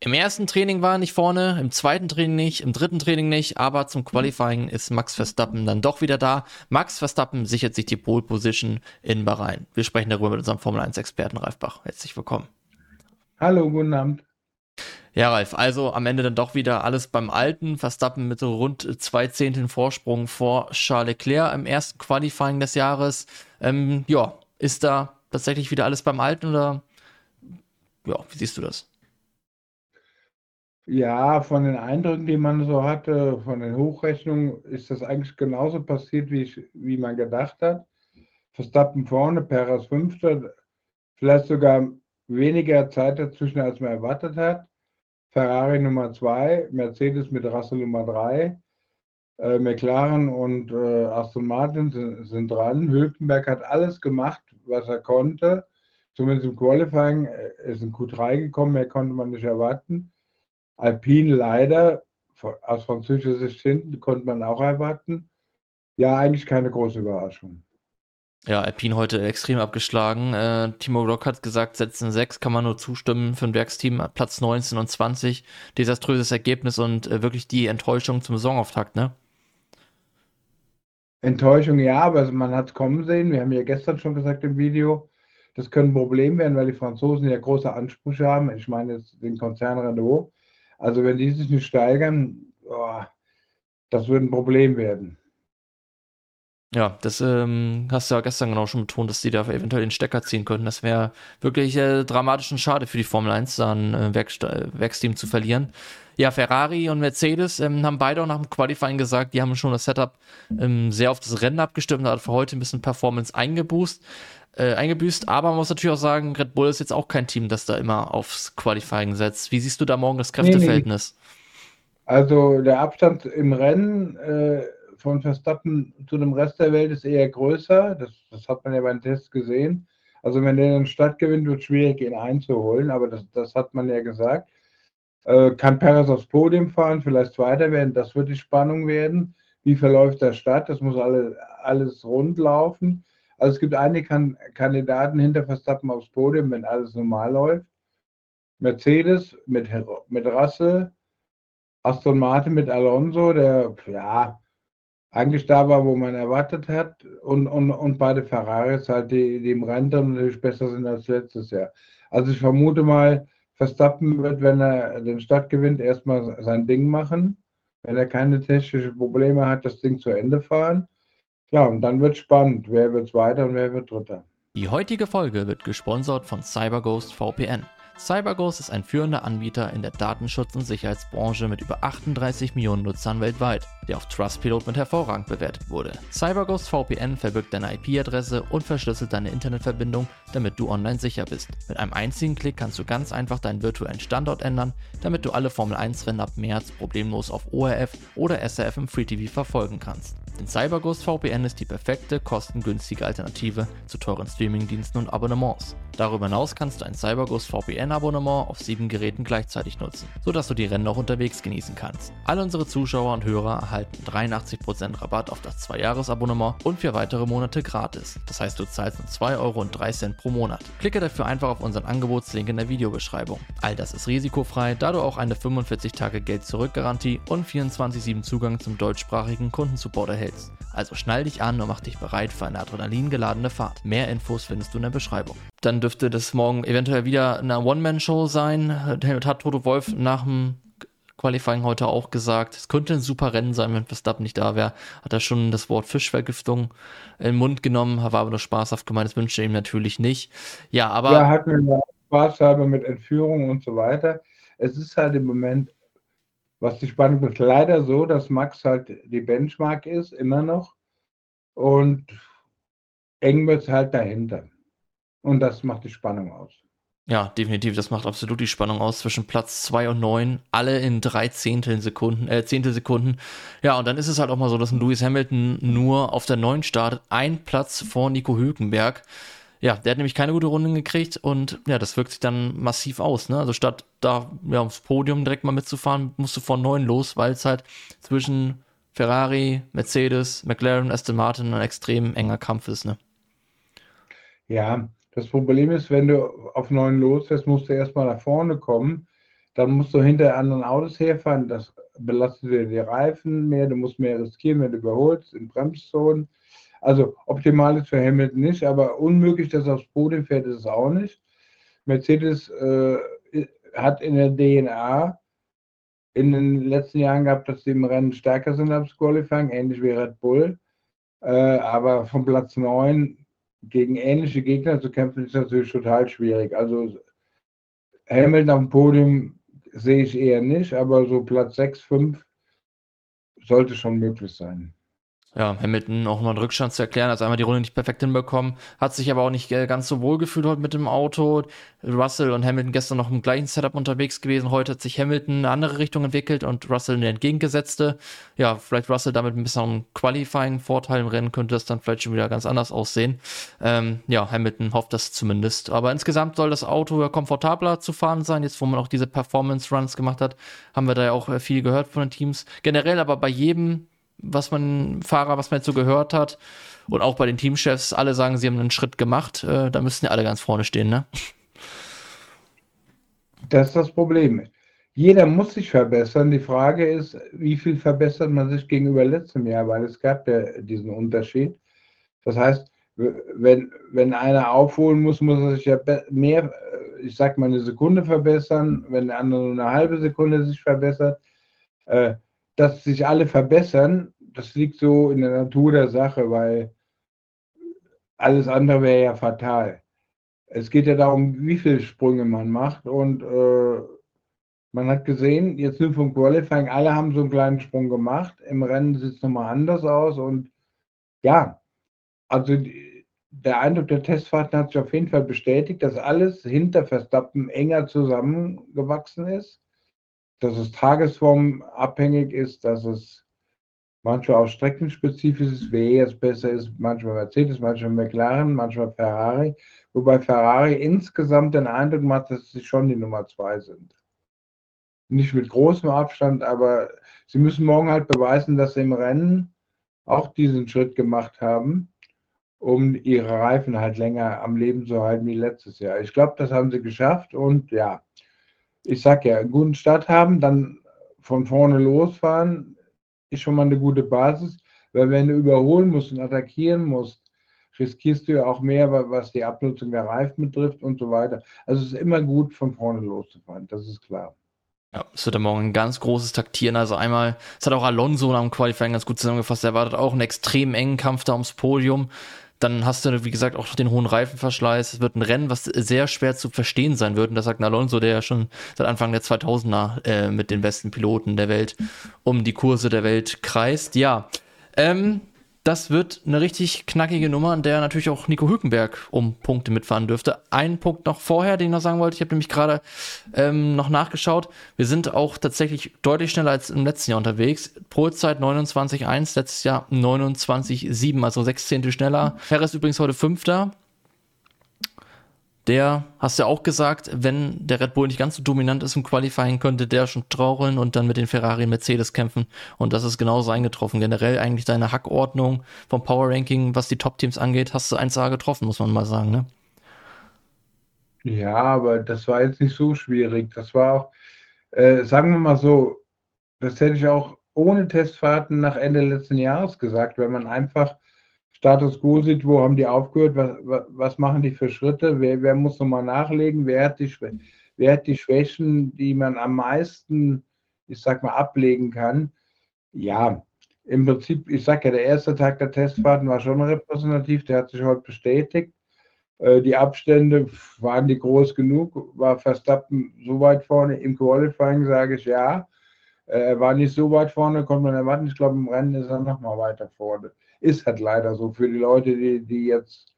Im ersten Training war er nicht vorne, im zweiten Training nicht, im dritten Training nicht, aber zum Qualifying ist Max Verstappen dann doch wieder da. Max Verstappen sichert sich die Pole Position in Bahrain. Wir sprechen darüber mit unserem Formel 1 Experten Ralf Bach. Herzlich willkommen. Hallo, guten Abend. Ja, Ralf, also am Ende dann doch wieder alles beim Alten. Verstappen mit so rund zwei Zehnteln Vorsprung vor Charles Leclerc im ersten Qualifying des Jahres. Ähm, ja, ist da tatsächlich wieder alles beim Alten oder ja, wie siehst du das? Ja, von den Eindrücken, die man so hatte, von den Hochrechnungen, ist das eigentlich genauso passiert, wie, ich, wie man gedacht hat. Verstappen vorne, Perez fünfter, vielleicht sogar weniger Zeit dazwischen, als man erwartet hat. Ferrari Nummer zwei, Mercedes mit Russell Nummer drei, äh, McLaren und äh, Aston Martin sind, sind dran. Hülkenberg hat alles gemacht, was er konnte. Zumindest im Qualifying ist in Q3 gekommen, mehr konnte man nicht erwarten. Alpine leider, aus französischer Sicht hinten, konnte man auch erwarten. Ja, eigentlich keine große Überraschung. Ja, Alpine heute extrem abgeschlagen. Äh, Timo Rock hat gesagt, Sätzen 6 kann man nur zustimmen für ein Werksteam, Platz 19 und 20. Desaströses Ergebnis und äh, wirklich die Enttäuschung zum Saisonauftakt, ne? Enttäuschung ja, aber man hat es kommen sehen. Wir haben ja gestern schon gesagt im Video, das könnte ein Problem werden, weil die Franzosen ja große Ansprüche haben. Ich meine jetzt den Konzern Renault. Also wenn die sich nicht steigern, oh, das würde ein Problem werden. Ja, das ähm, hast du ja gestern genau schon betont, dass die da eventuell den Stecker ziehen könnten. Das wäre wirklich äh, dramatisch und schade für die Formel 1, da ein äh, Werksteam zu verlieren. Ja, Ferrari und Mercedes ähm, haben beide auch nach dem Qualifying gesagt, die haben schon das Setup ähm, sehr auf das Rennen abgestimmt, da hat für heute ein bisschen Performance eingeboost, äh, eingebüßt. Aber man muss natürlich auch sagen, Red Bull ist jetzt auch kein Team, das da immer aufs Qualifying setzt. Wie siehst du da morgen das Kräfteverhältnis? Nee, nee. Also der Abstand im Rennen äh, von Verstappen zu dem Rest der Welt ist eher größer. Das, das hat man ja beim Test gesehen. Also wenn der dann Stadt gewinnt, wird es schwierig, ihn einzuholen, aber das, das hat man ja gesagt. Äh, kann Perez aufs Podium fahren, vielleicht Zweiter werden, das wird die Spannung werden. Wie verläuft der Start? Das muss alle, alles rund laufen. Also es gibt einige kan Kandidaten hinter Verstappen aufs Podium, wenn alles normal läuft. Mercedes mit, mit Russell, Aston Martin mit Alonso, der ja eigentlich da war, wo man erwartet hat, und, und, und beide Ferraris halt, die, die im Rennen natürlich besser sind als letztes Jahr. Also ich vermute mal, Verstappen wird, wenn er den Start gewinnt, erstmal sein Ding machen. Wenn er keine technischen Probleme hat, das Ding zu Ende fahren. Ja, und dann wird spannend. Wer wird Zweiter und wer wird Dritter? Die heutige Folge wird gesponsert von CyberGhost VPN. CyberGhost ist ein führender Anbieter in der Datenschutz- und Sicherheitsbranche mit über 38 Millionen Nutzern weltweit, der auf Trustpilot mit hervorragend bewertet wurde. CyberGhost VPN verbirgt deine IP-Adresse und verschlüsselt deine Internetverbindung, damit du online sicher bist. Mit einem einzigen Klick kannst du ganz einfach deinen virtuellen Standort ändern, damit du alle Formel 1-Rennen ab März problemlos auf ORF oder SRF im Free TV verfolgen kannst. Denn CyberGhost VPN ist die perfekte, kostengünstige Alternative zu teuren Streamingdiensten und Abonnements. Darüber hinaus kannst du ein CyberGhost VPN-Abonnement auf sieben Geräten gleichzeitig nutzen, sodass du die Rennen auch unterwegs genießen kannst. Alle unsere Zuschauer und Hörer erhalten 83% Rabatt auf das 2-Jahres-Abonnement und für weitere Monate gratis. Das heißt, du zahlst nur 2,03 Euro pro Monat. Klicke dafür einfach auf unseren Angebotslink in der Videobeschreibung. All das ist risikofrei, da du auch eine 45-Tage-Geld-Zurück-Garantie und 24-7 Zugang zum deutschsprachigen Kundensupport erhältst. Also schnall dich an und mach dich bereit für eine adrenalingeladene Fahrt. Mehr Infos findest du in der Beschreibung. Dann dürfte das morgen eventuell wieder eine One-Man-Show sein. Hat Toto Wolf nach dem Qualifying heute auch gesagt. Es könnte ein super Rennen sein, wenn Verstappen nicht da wäre. Hat er schon das Wort Fischvergiftung in den Mund genommen, war aber nur spaßhaft gemeint. Das wünsche ich ihm natürlich nicht. Ja, aber. Ja, hat mir Spaß halber mit Entführung und so weiter. Es ist halt im Moment was die Spannung ist, leider so, dass Max halt die Benchmark ist, immer noch. Und eng wird es halt dahinter. Und das macht die Spannung aus. Ja, definitiv. Das macht absolut die Spannung aus zwischen Platz 2 und 9. Alle in drei Zehnteln Sekunden, äh, Zehntelsekunden. Ja, und dann ist es halt auch mal so, dass ein Lewis Hamilton nur auf der 9 startet. Ein Platz vor Nico Hülkenberg. Ja, der hat nämlich keine gute Runde gekriegt und ja, das wirkt sich dann massiv aus. Ne? Also statt da ja, aufs Podium direkt mal mitzufahren, musst du von neun los, weil es halt zwischen Ferrari, Mercedes, McLaren, Aston Martin ein extrem enger Kampf ist. Ne? Ja, das Problem ist, wenn du auf neun losfährst, musst du erstmal nach vorne kommen. dann musst du hinter anderen Autos herfahren, das belastet dir die Reifen mehr, du musst mehr riskieren, wenn du überholst, in Bremszonen. Also optimal ist für Hamilton nicht, aber unmöglich, dass er aufs Podium fährt, ist es auch nicht. Mercedes äh, hat in der DNA in den letzten Jahren gehabt, dass sie im Rennen stärker sind als Qualifying, ähnlich wie Red Bull. Äh, aber von Platz 9 gegen ähnliche Gegner zu kämpfen, ist natürlich total schwierig. Also Hamilton auf dem Podium sehe ich eher nicht, aber so Platz 6, 5 sollte schon möglich sein ja, Hamilton auch mal einen Rückstand zu erklären, also einmal die Runde nicht perfekt hinbekommen, hat sich aber auch nicht äh, ganz so wohl gefühlt heute mit dem Auto. Russell und Hamilton gestern noch im gleichen Setup unterwegs gewesen. Heute hat sich Hamilton in eine andere Richtung entwickelt und Russell eine entgegengesetzte. Ja, vielleicht Russell damit ein bisschen Qualifying-Vorteil im Rennen könnte das dann vielleicht schon wieder ganz anders aussehen. Ähm, ja, Hamilton hofft das zumindest. Aber insgesamt soll das Auto ja komfortabler zu fahren sein. Jetzt, wo man auch diese Performance-Runs gemacht hat, haben wir da ja auch äh, viel gehört von den Teams. Generell aber bei jedem was man Fahrer, was man jetzt so gehört hat. Und auch bei den Teamchefs, alle sagen, sie haben einen Schritt gemacht. Äh, da müssten ja alle ganz vorne stehen, ne? Das ist das Problem. Jeder muss sich verbessern. Die Frage ist, wie viel verbessert man sich gegenüber letztem Jahr, weil es gab ja diesen Unterschied. Das heißt, wenn, wenn einer aufholen muss, muss er sich ja mehr, ich sag mal, eine Sekunde verbessern. Wenn der andere nur eine halbe Sekunde sich verbessert, äh, dass sich alle verbessern, das liegt so in der Natur der Sache, weil alles andere wäre ja fatal. Es geht ja darum, wie viele Sprünge man macht und äh, man hat gesehen, jetzt nur vom Qualifying, alle haben so einen kleinen Sprung gemacht. Im Rennen sieht es nochmal anders aus und ja, also der Eindruck der Testfahrten hat sich auf jeden Fall bestätigt, dass alles hinter Verstappen enger zusammengewachsen ist dass es tagesformabhängig ist, dass es manchmal auch streckenspezifisch ist, wer jetzt besser ist, manchmal Mercedes, manchmal McLaren, manchmal Ferrari, wobei Ferrari insgesamt den Eindruck macht, dass sie schon die Nummer zwei sind. Nicht mit großem Abstand, aber sie müssen morgen halt beweisen, dass sie im Rennen auch diesen Schritt gemacht haben, um ihre Reifen halt länger am Leben zu halten wie letztes Jahr. Ich glaube, das haben sie geschafft und ja, ich sag ja, einen guten Start haben, dann von vorne losfahren, ist schon mal eine gute Basis, weil wenn du überholen musst und attackieren musst, riskierst du ja auch mehr, was die Abnutzung der Reifen betrifft und so weiter. Also es ist immer gut, von vorne loszufahren, das ist klar. Ja, es wird ja morgen ein ganz großes Taktieren. Also einmal, es hat auch Alonso am Qualifying ganz gut zusammengefasst, er erwartet auch einen extrem engen Kampf da ums Podium. Dann hast du, wie gesagt, auch den hohen Reifenverschleiß. Es wird ein Rennen, was sehr schwer zu verstehen sein wird. Und das sagt Alonso, der ja schon seit Anfang der 2000er äh, mit den besten Piloten der Welt um die Kurse der Welt kreist. Ja, ähm, das wird eine richtig knackige Nummer, an der natürlich auch Nico Hülkenberg um Punkte mitfahren dürfte. Ein Punkt noch vorher, den ich noch sagen wollte. Ich habe nämlich gerade ähm, noch nachgeschaut. Wir sind auch tatsächlich deutlich schneller als im letzten Jahr unterwegs. Polzeit 29,1, letztes Jahr 29,7, also sechs Zehntel schneller. Ferris übrigens heute Fünfter der, hast du ja auch gesagt, wenn der Red Bull nicht ganz so dominant ist im Qualifying, könnte der schon trauern und dann mit den Ferrari und Mercedes kämpfen. Und das ist genauso eingetroffen. Generell eigentlich deine Hackordnung vom Power Ranking, was die Top-Teams angeht, hast du 1A getroffen, muss man mal sagen, ne? Ja, aber das war jetzt nicht so schwierig. Das war auch, äh, sagen wir mal so, das hätte ich auch ohne Testfahrten nach Ende letzten Jahres gesagt, wenn man einfach Status quo sieht, wo haben die aufgehört, was, was machen die für Schritte, wer, wer muss nochmal nachlegen, wer hat, die, wer hat die Schwächen, die man am meisten, ich sag mal, ablegen kann. Ja, im Prinzip, ich sag ja, der erste Tag der Testfahrten war schon repräsentativ, der hat sich heute bestätigt. Äh, die Abstände waren die groß genug, war Verstappen so weit vorne. Im Qualifying sage ich ja. Äh, er war nicht so weit vorne, konnte man erwarten. Ich glaube, im Rennen ist er nochmal weiter vorne ist halt leider so für die Leute, die, die jetzt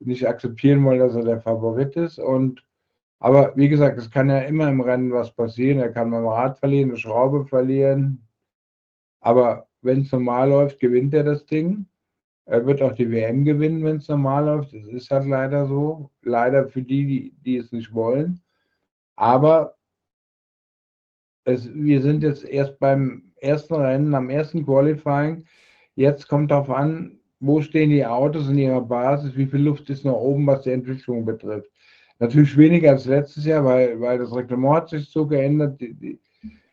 nicht akzeptieren wollen, dass er der Favorit ist. Und aber wie gesagt, es kann ja immer im Rennen was passieren. Er kann beim Rad verlieren, eine Schraube verlieren. Aber wenn es normal läuft, gewinnt er das Ding. Er wird auch die WM gewinnen, wenn es normal läuft. Das ist halt leider so. Leider für die, die, die es nicht wollen. Aber es, wir sind jetzt erst beim ersten Rennen, am ersten Qualifying. Jetzt kommt darauf an, wo stehen die Autos in ihrer Basis, wie viel Luft ist noch oben, was die Entwicklung betrifft. Natürlich weniger als letztes Jahr, weil, weil das Reglement hat sich so geändert. Die, die,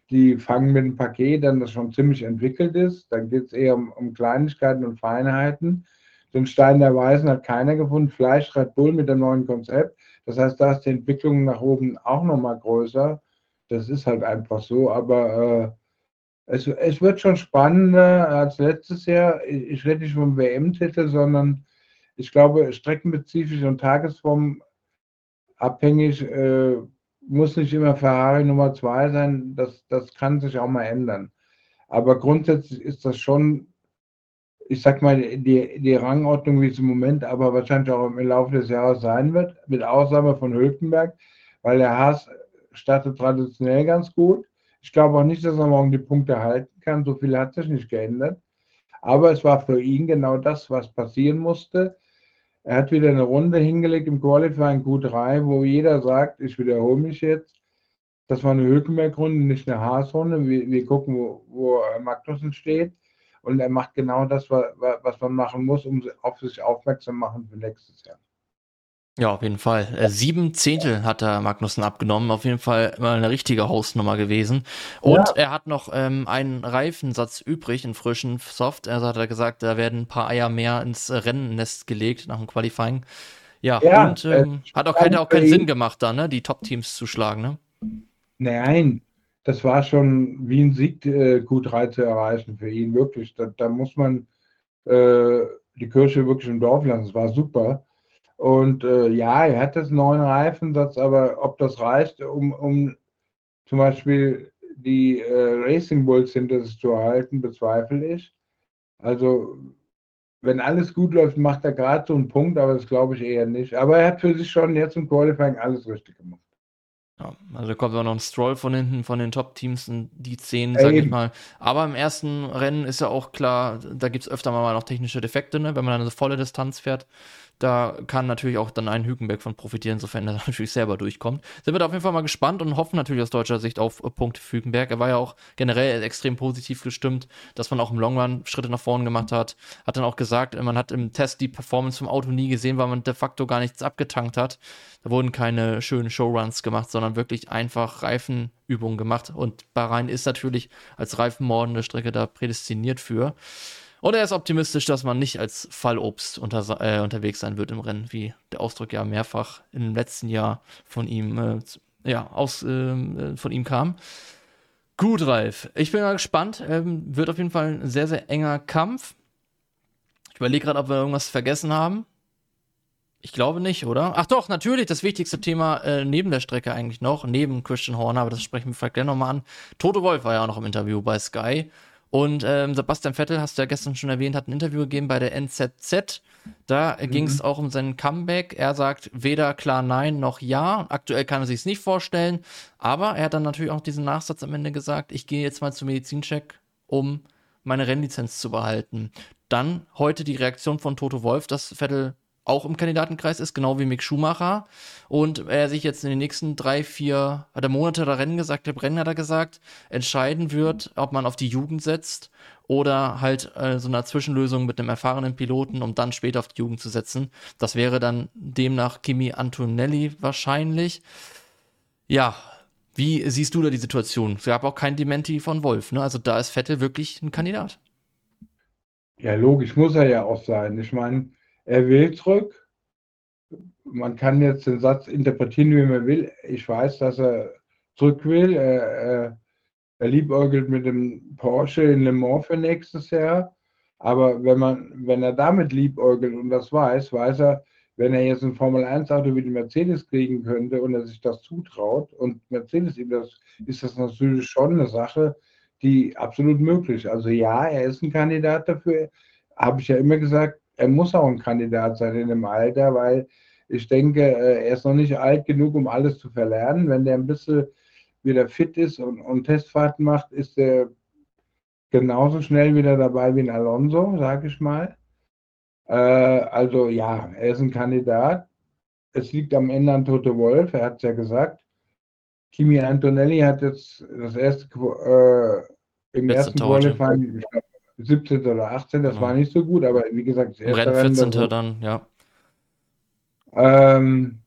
die fangen mit einem Paket an, das schon ziemlich entwickelt ist. Dann geht es eher um, um, Kleinigkeiten und Feinheiten. Den Stein der Weisen hat keiner gefunden. Fleisch Red Bull mit dem neuen Konzept. Das heißt, da ist die Entwicklung nach oben auch nochmal größer. Das ist halt einfach so. Aber äh, es, wird schon spannender als letztes Jahr. Ich, rede nicht vom WM-Titel, sondern ich glaube, streckenspezifisch und Tagesform abhängig äh, muss nicht immer Ferrari Nummer zwei sein. Das, das kann sich auch mal ändern. Aber grundsätzlich ist das schon, ich sag mal, die, die Rangordnung, wie es im Moment, aber wahrscheinlich auch im Laufe des Jahres sein wird, mit Ausnahme von Hülkenberg, weil der Haas startet traditionell ganz gut. Ich glaube auch nicht, dass er morgen die Punkte halten kann. So viel hat sich nicht geändert. Aber es war für ihn genau das, was passieren musste. Er hat wieder eine Runde hingelegt im Qualifying Q3, wo jeder sagt, ich wiederhole mich jetzt, das war eine Hülkenberg-Runde, nicht eine Haas-Runde. Wir, wir, gucken, wo, wo Magnussen steht. Und er macht genau das, was man machen muss, um auf sich aufmerksam machen für nächstes Jahr. Ja, auf jeden Fall. Äh, sieben Zehntel hat der Magnussen abgenommen. Auf jeden Fall mal eine richtige Hausnummer gewesen. Und ja. er hat noch ähm, einen Reifensatz übrig, einen frischen Soft. Also hat er gesagt, da werden ein paar Eier mehr ins Rennnest gelegt nach dem Qualifying. Ja, ja und ähm, hat auch, kein, auch keinen Sinn gemacht, da, ne, die Top-Teams zu schlagen, ne? Nein, das war schon wie ein Sieg, äh, Q3 zu erreichen für ihn, wirklich. Da, da muss man äh, die Kirche wirklich im Dorf lassen. Es war super. Und äh, ja, er hat das neuen Reifensatz, aber ob das reicht, um, um zum Beispiel die äh, Racing Bulls hinter sich zu erhalten, bezweifle ich. Also, wenn alles gut läuft, macht er gerade so einen Punkt, aber das glaube ich eher nicht. Aber er hat für sich schon jetzt im Qualifying alles richtig gemacht. Ja, also kommt auch noch ein Stroll von hinten von den Top-Teams in die 10, sag ich mal. Aber im ersten Rennen ist ja auch klar, da gibt es öfter mal noch technische Defekte, ne? wenn man eine volle Distanz fährt. Da kann natürlich auch dann ein Hükenberg von profitieren, sofern er natürlich selber durchkommt. Sind wir da auf jeden Fall mal gespannt und hoffen natürlich aus deutscher Sicht auf Punkte für Hükenberg. Er war ja auch generell extrem positiv gestimmt, dass man auch im Long Run Schritte nach vorne gemacht hat. Hat dann auch gesagt, man hat im Test die Performance vom Auto nie gesehen, weil man de facto gar nichts abgetankt hat. Da wurden keine schönen Showruns gemacht, sondern wirklich einfach Reifenübungen gemacht. Und Bahrain ist natürlich als reifenmordende Strecke da prädestiniert für. Und er ist optimistisch, dass man nicht als Fallobst unter, äh, unterwegs sein wird im Rennen, wie der Ausdruck ja mehrfach im letzten Jahr von ihm, äh, ja, aus, äh, von ihm kam. Gut, Ralf. Ich bin mal gespannt. Ähm, wird auf jeden Fall ein sehr, sehr enger Kampf. Ich überlege gerade, ob wir irgendwas vergessen haben. Ich glaube nicht, oder? Ach doch, natürlich, das wichtigste Thema äh, neben der Strecke eigentlich noch, neben Christian Horner, aber das sprechen wir vielleicht gleich nochmal an. Toto Wolf war ja auch noch im Interview bei Sky und ähm, Sebastian Vettel, hast du ja gestern schon erwähnt, hat ein Interview gegeben bei der NZZ. Da mhm. ging es auch um seinen Comeback. Er sagt weder klar nein noch ja. Aktuell kann er sich es nicht vorstellen. Aber er hat dann natürlich auch diesen Nachsatz am Ende gesagt, ich gehe jetzt mal zum Medizincheck, um meine Rennlizenz zu behalten. Dann heute die Reaktion von Toto Wolf, dass Vettel auch im Kandidatenkreis ist, genau wie Mick Schumacher. Und er sich jetzt in den nächsten drei, vier, hat Monate oder Rennen gesagt, der Rennen hat er gesagt, entscheiden wird, ob man auf die Jugend setzt oder halt äh, so eine Zwischenlösung mit einem erfahrenen Piloten, um dann später auf die Jugend zu setzen. Das wäre dann demnach Kimi Antonelli wahrscheinlich. Ja, wie siehst du da die Situation? Es gab auch kein Dementi von Wolf, ne? Also da ist Vettel wirklich ein Kandidat. Ja, logisch muss er ja auch sein. Ich meine, er will zurück. Man kann jetzt den Satz interpretieren, wie man will. Ich weiß, dass er zurück will. Er, er, er liebäugelt mit dem Porsche in Le Mans für nächstes Jahr. Aber wenn, man, wenn er damit liebäugelt und das weiß, weiß er, wenn er jetzt ein Formel-1-Auto wie die Mercedes kriegen könnte und er sich das zutraut und Mercedes ihm das, ist das natürlich schon eine Sache, die absolut möglich ist. Also ja, er ist ein Kandidat dafür, habe ich ja immer gesagt, er muss auch ein Kandidat sein in dem Alter, weil ich denke, äh, er ist noch nicht alt genug, um alles zu verlernen. Wenn der ein bisschen wieder fit ist und, und Testfahrten macht, ist er genauso schnell wieder dabei wie ein Alonso, sage ich mal. Äh, also ja, er ist ein Kandidat. Es liegt am Ende an Toto Wolf, er hat es ja gesagt. Kimi Antonelli hat jetzt das erste äh, im ersten Qualifying, ich glaube, 17. oder 18. Das genau. war nicht so gut, aber wie gesagt, das erste Rennen 14. Rennen, dann, ja. Ähm,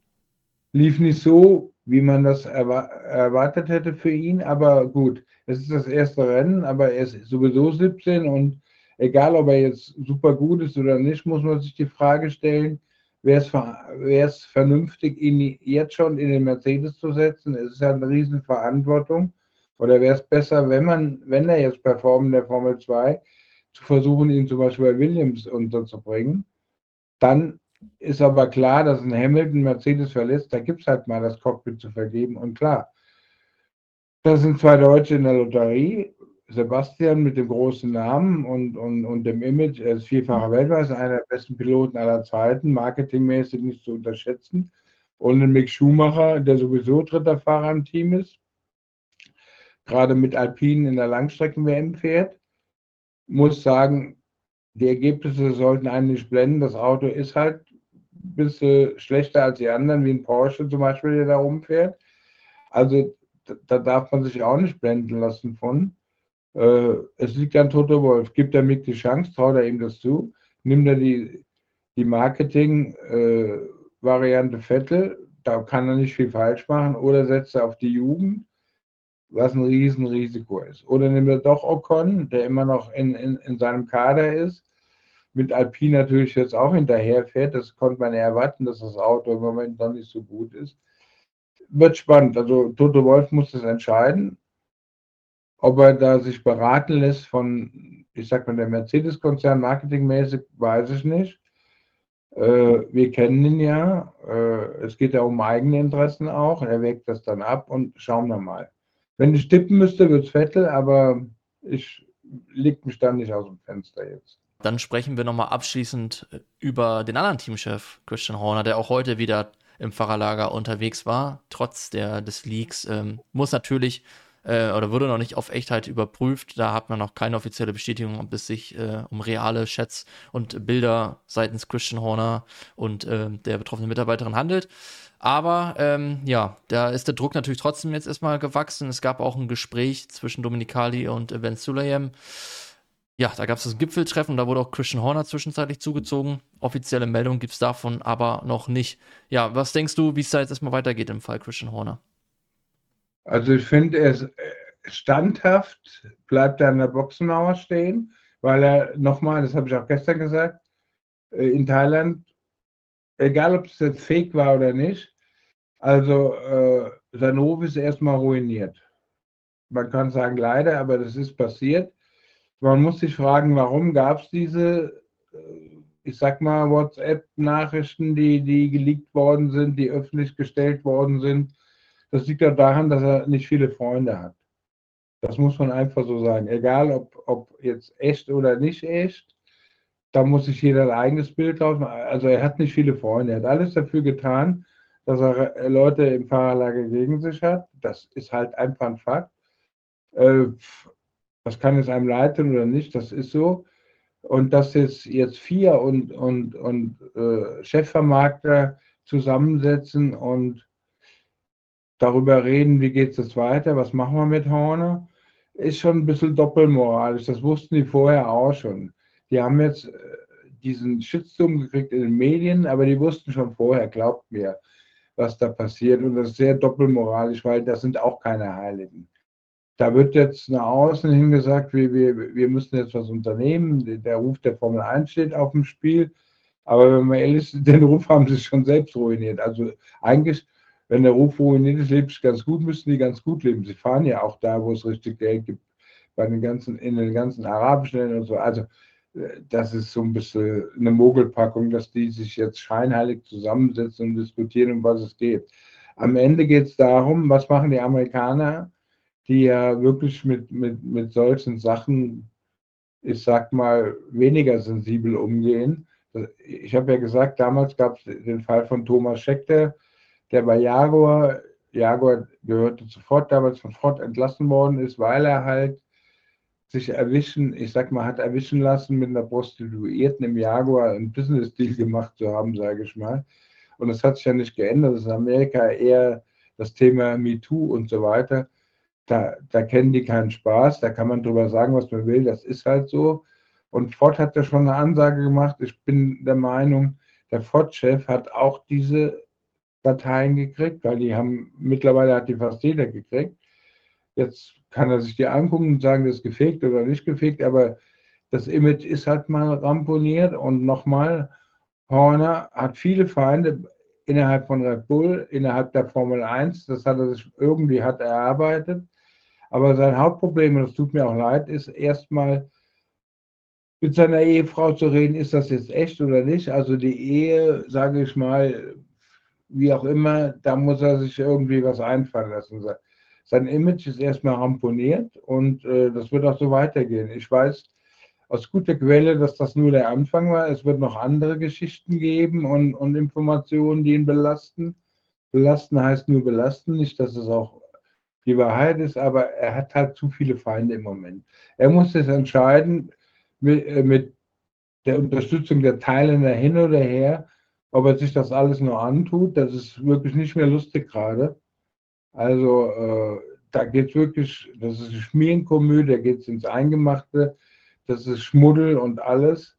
lief nicht so, wie man das erwartet hätte für ihn, aber gut, es ist das erste Rennen, aber er ist sowieso 17 und egal, ob er jetzt super gut ist oder nicht, muss man sich die Frage stellen, wäre es, vernünftig, ihn jetzt schon in den Mercedes zu setzen? Es ist ja eine Riesenverantwortung. Oder wäre es besser, wenn man, wenn er jetzt performt in der Formel 2, zu versuchen, ihn zum Beispiel bei Williams unterzubringen? Dann ist aber klar, dass ein Hamilton Mercedes verlässt, da gibt es halt mal das Cockpit zu vergeben. Und klar, das sind zwei Deutsche in der Lotterie. Sebastian mit dem großen Namen und, und, und dem Image, er ist vierfacher Weltmeister, einer der besten Piloten aller Zeiten, marketingmäßig nicht zu unterschätzen. Und ein Mick Schumacher, der sowieso dritter Fahrer im Team ist, gerade mit Alpinen in der Langstrecken-WM fährt, muss sagen, die Ergebnisse sollten einen nicht blenden. Das Auto ist halt ein bisschen schlechter als die anderen, wie ein Porsche zum Beispiel, der da rumfährt. Also da darf man sich auch nicht blenden lassen von. Äh, es liegt an Toto Wolf. Gibt er Mick die Chance, traut er ihm das zu? Nimmt er die, die Marketing-Variante äh, Vettel, da kann er nicht viel falsch machen, oder setzt er auf die Jugend, was ein Riesenrisiko ist. Oder nimmt er doch Ocon, der immer noch in, in, in seinem Kader ist, mit Alpine natürlich jetzt auch hinterherfährt. Das konnte man erwarten, dass das Auto im Moment noch nicht so gut ist. Wird spannend. Also Toto Wolf muss das entscheiden. Ob er da sich beraten lässt von, ich sag mal, der Mercedes-Konzern marketingmäßig, weiß ich nicht. Äh, wir kennen ihn ja. Äh, es geht ja um eigene Interessen auch. Er wägt das dann ab und schauen wir mal. Wenn ich tippen müsste, wird es Vettel, aber ich leg mich dann nicht aus dem Fenster jetzt. Dann sprechen wir nochmal abschließend äh, über den anderen Teamchef, Christian Horner, der auch heute wieder im Fahrerlager unterwegs war, trotz der, des Leaks. Ähm, muss natürlich äh, oder wurde noch nicht auf Echtheit überprüft. Da hat man noch keine offizielle Bestätigung, ob es sich äh, um reale Chats und Bilder seitens Christian Horner und äh, der betroffenen Mitarbeiterin handelt. Aber ähm, ja, da ist der Druck natürlich trotzdem jetzt erstmal gewachsen. Es gab auch ein Gespräch zwischen Dominikali und Ben Sulayem. Ja, da gab es das Gipfeltreffen, da wurde auch Christian Horner zwischenzeitlich zugezogen. Offizielle Meldung gibt es davon aber noch nicht. Ja, was denkst du, wie es da jetzt erstmal weitergeht im Fall Christian Horner? Also ich finde, er ist äh, standhaft, bleibt er an der Boxenmauer stehen, weil er nochmal, das habe ich auch gestern gesagt, äh, in Thailand, egal ob es jetzt fake war oder nicht, also äh, sein Ruf ist erstmal ruiniert. Man kann sagen leider, aber das ist passiert. Man muss sich fragen, warum gab es diese, äh, ich sag mal, WhatsApp-Nachrichten, die, die geleakt worden sind, die öffentlich gestellt worden sind. Das liegt ja daran, dass er nicht viele Freunde hat. Das muss man einfach so sagen. Egal, ob, ob jetzt echt oder nicht echt, da muss sich jeder ein eigenes Bild drauf machen. Also er hat nicht viele Freunde. Er hat alles dafür getan, dass er Leute im Fahrerlager gegen sich hat. Das ist halt einfach ein Fakt. Äh, das kann es einem leiten oder nicht, das ist so. Und dass jetzt, jetzt vier und, und, und äh, Chefvermarkter zusammensetzen und darüber reden, wie geht es jetzt weiter, was machen wir mit Horne, ist schon ein bisschen doppelmoralisch. Das wussten die vorher auch schon. Die haben jetzt äh, diesen Shitstorm gekriegt in den Medien, aber die wussten schon vorher, glaubt mir, was da passiert. Und das ist sehr doppelmoralisch, weil das sind auch keine Heiligen da wird jetzt nach außen hin gesagt, wir, wir, wir müssen jetzt was unternehmen. Der Ruf der Formel 1 steht auf dem Spiel. Aber wenn man ehrlich ist, den Ruf haben sie schon selbst ruiniert. Also eigentlich, wenn der Ruf ist, lebt es ganz gut, müssen die ganz gut leben. Sie fahren ja auch da, wo es richtig Geld gibt, bei den ganzen, in den ganzen arabischen Ländern und so. Also äh, das ist so ein bisschen eine Mogelpackung, dass die sich jetzt scheinheilig zusammensetzen und diskutieren, um was es geht. Am Ende geht es darum, was machen die Amerikaner? die ja wirklich mit, mit, mit solchen Sachen, ich sag mal, weniger sensibel umgehen. Ich habe ja gesagt, damals gab es den Fall von Thomas Scheckter, der bei Jaguar, Jaguar gehörte sofort damals von Ford entlassen worden ist, weil er halt sich erwischen, ich sag mal, hat erwischen lassen, mit einer Prostituierten im Jaguar einen Business-Deal gemacht zu haben, sage ich mal. Und das hat sich ja nicht geändert. Das ist in Amerika eher das Thema MeToo und so weiter da, da kennen die keinen Spaß, da kann man drüber sagen, was man will, das ist halt so. Und Ford hat ja schon eine Ansage gemacht. Ich bin der Meinung, der Ford-Chef hat auch diese Dateien gekriegt, weil die haben, mittlerweile hat die fast jeder gekriegt. Jetzt kann er sich die angucken und sagen, das ist gefegt oder nicht gefegt, aber das Image ist halt mal ramponiert und nochmal, Horner hat viele Feinde innerhalb von Red Bull, innerhalb der Formel 1, das hat er sich irgendwie hat erarbeitet, aber sein Hauptproblem, und es tut mir auch leid, ist erstmal mit seiner Ehefrau zu reden, ist das jetzt echt oder nicht? Also die Ehe, sage ich mal, wie auch immer, da muss er sich irgendwie was einfallen lassen. Sein Image ist erstmal ramponiert und äh, das wird auch so weitergehen. Ich weiß aus guter Quelle, dass das nur der Anfang war. Es wird noch andere Geschichten geben und, und Informationen, die ihn belasten. Belasten heißt nur belasten, nicht, dass es auch die Wahrheit ist, aber er hat halt zu viele Feinde im Moment. Er muss es entscheiden mit, äh, mit der Unterstützung der Teilnehmer hin oder her, ob er sich das alles nur antut. Das ist wirklich nicht mehr lustig gerade. Also äh, da geht es wirklich, das ist Schmierenkomödie, da geht es ins Eingemachte, das ist Schmuddel und alles.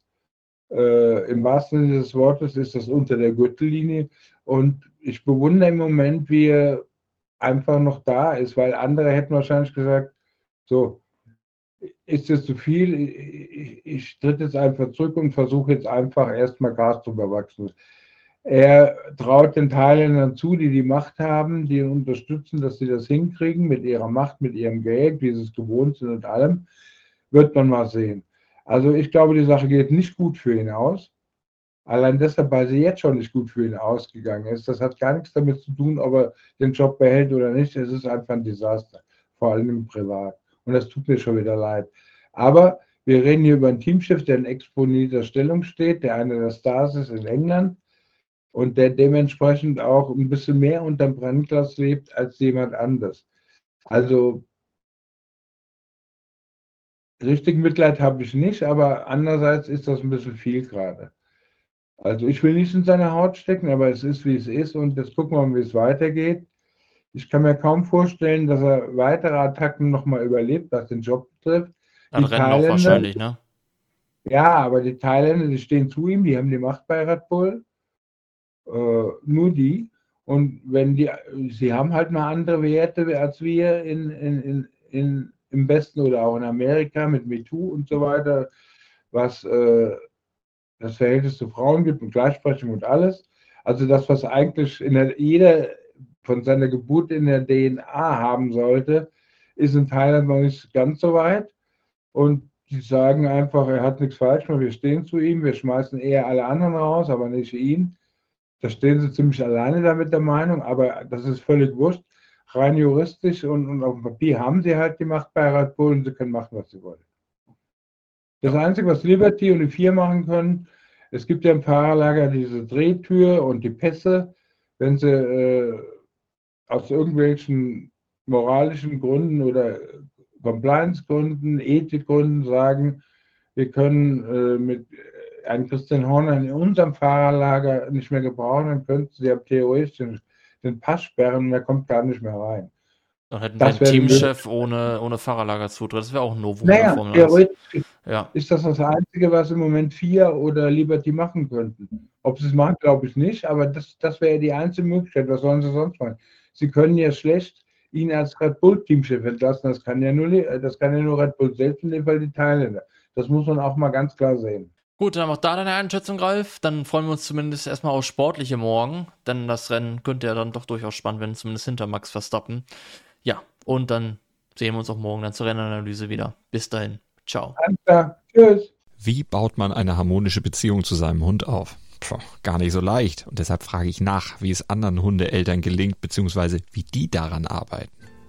Äh, Im wahrsten Sinne des Wortes ist das unter der Gürtellinie. Und ich bewundere im Moment, wie er einfach noch da ist, weil andere hätten wahrscheinlich gesagt, so, ist es zu viel, ich, ich tritt jetzt einfach zurück und versuche jetzt einfach erstmal Gas zu überwachsen. Er traut den Teilnehmern zu, die die Macht haben, die ihn unterstützen, dass sie das hinkriegen mit ihrer Macht, mit ihrem Geld, wie sie es gewohnt sind und allem. Wird man mal sehen. Also ich glaube, die Sache geht nicht gut für ihn aus. Allein deshalb, weil sie jetzt schon nicht gut für ihn ausgegangen ist. Das hat gar nichts damit zu tun, ob er den Job behält oder nicht. Es ist einfach ein Desaster, vor allem im Privat. Und das tut mir schon wieder leid. Aber wir reden hier über einen Teamchef, der in exponierter Stellung steht, der einer der Stars ist in England und der dementsprechend auch ein bisschen mehr unter dem Brennglas lebt als jemand anders. Also richtig Mitleid habe ich nicht, aber andererseits ist das ein bisschen viel gerade. Also ich will nicht in seine Haut stecken, aber es ist, wie es ist und jetzt gucken wir mal, wie es weitergeht. Ich kann mir kaum vorstellen, dass er weitere Attacken nochmal überlebt, was den Job betrifft. Dann die rennen noch wahrscheinlich, ne? Ja, aber die Thailänder, die stehen zu ihm, die haben die Macht bei Red Bull. Äh, nur die. Und wenn die, sie haben halt mal andere Werte als wir in, in, in, in, im Westen oder auch in Amerika mit MeToo und so weiter, was äh, das Verhältnis zu Frauen gibt und Gleichsprechung und alles. Also das, was eigentlich der, jeder von seiner Geburt in der DNA haben sollte, ist in Thailand noch nicht ganz so weit. Und die sagen einfach, er hat nichts falsch gemacht, wir stehen zu ihm, wir schmeißen eher alle anderen raus, aber nicht ihn. Da stehen sie ziemlich alleine damit der Meinung, aber das ist völlig wurscht. Rein juristisch und, und auf dem Papier haben sie halt die Macht bei Red Bull und sie können machen, was sie wollen. Das Einzige, was Liberty und die vier machen können, es gibt ja im Fahrerlager diese Drehtür und die Pässe. Wenn sie äh, aus irgendwelchen moralischen Gründen oder Compliance-Gründen, Ethikgründen sagen, wir können äh, mit einen Christian Horner in unserem Fahrerlager nicht mehr gebrauchen, dann könnten sie ja theoretisch den, den Pass sperren und er kommt gar nicht mehr rein. Dann hätten das wir einen Teamchef ohne, ohne Fahrerlagerzutritt. Das wäre auch ein Novum. Naja, theoretisch ja. ist das das Einzige, was im Moment FIA oder Liberty machen könnten. Ob sie es machen, glaube ich nicht, aber das, das wäre die einzige Möglichkeit. Was sollen sie sonst machen? Sie können ja schlecht ihn als Red Bull Teamchef entlassen. Das kann ja nur, das kann ja nur Red Bull selbst in dem Fall die Teilnehmer. Das muss man auch mal ganz klar sehen. Gut, dann auch da deine Einschätzung, Ralf. Dann freuen wir uns zumindest erstmal auf sportliche morgen, denn das Rennen könnte ja dann doch durchaus spannend werden, zumindest hinter Max Verstappen. Ja, und dann sehen wir uns auch morgen dann zur Rennanalyse wieder. Bis dahin. Ciao. Danke. Tschüss. Wie baut man eine harmonische Beziehung zu seinem Hund auf? Puh, gar nicht so leicht. Und deshalb frage ich nach, wie es anderen Hundeeltern gelingt, beziehungsweise wie die daran arbeiten.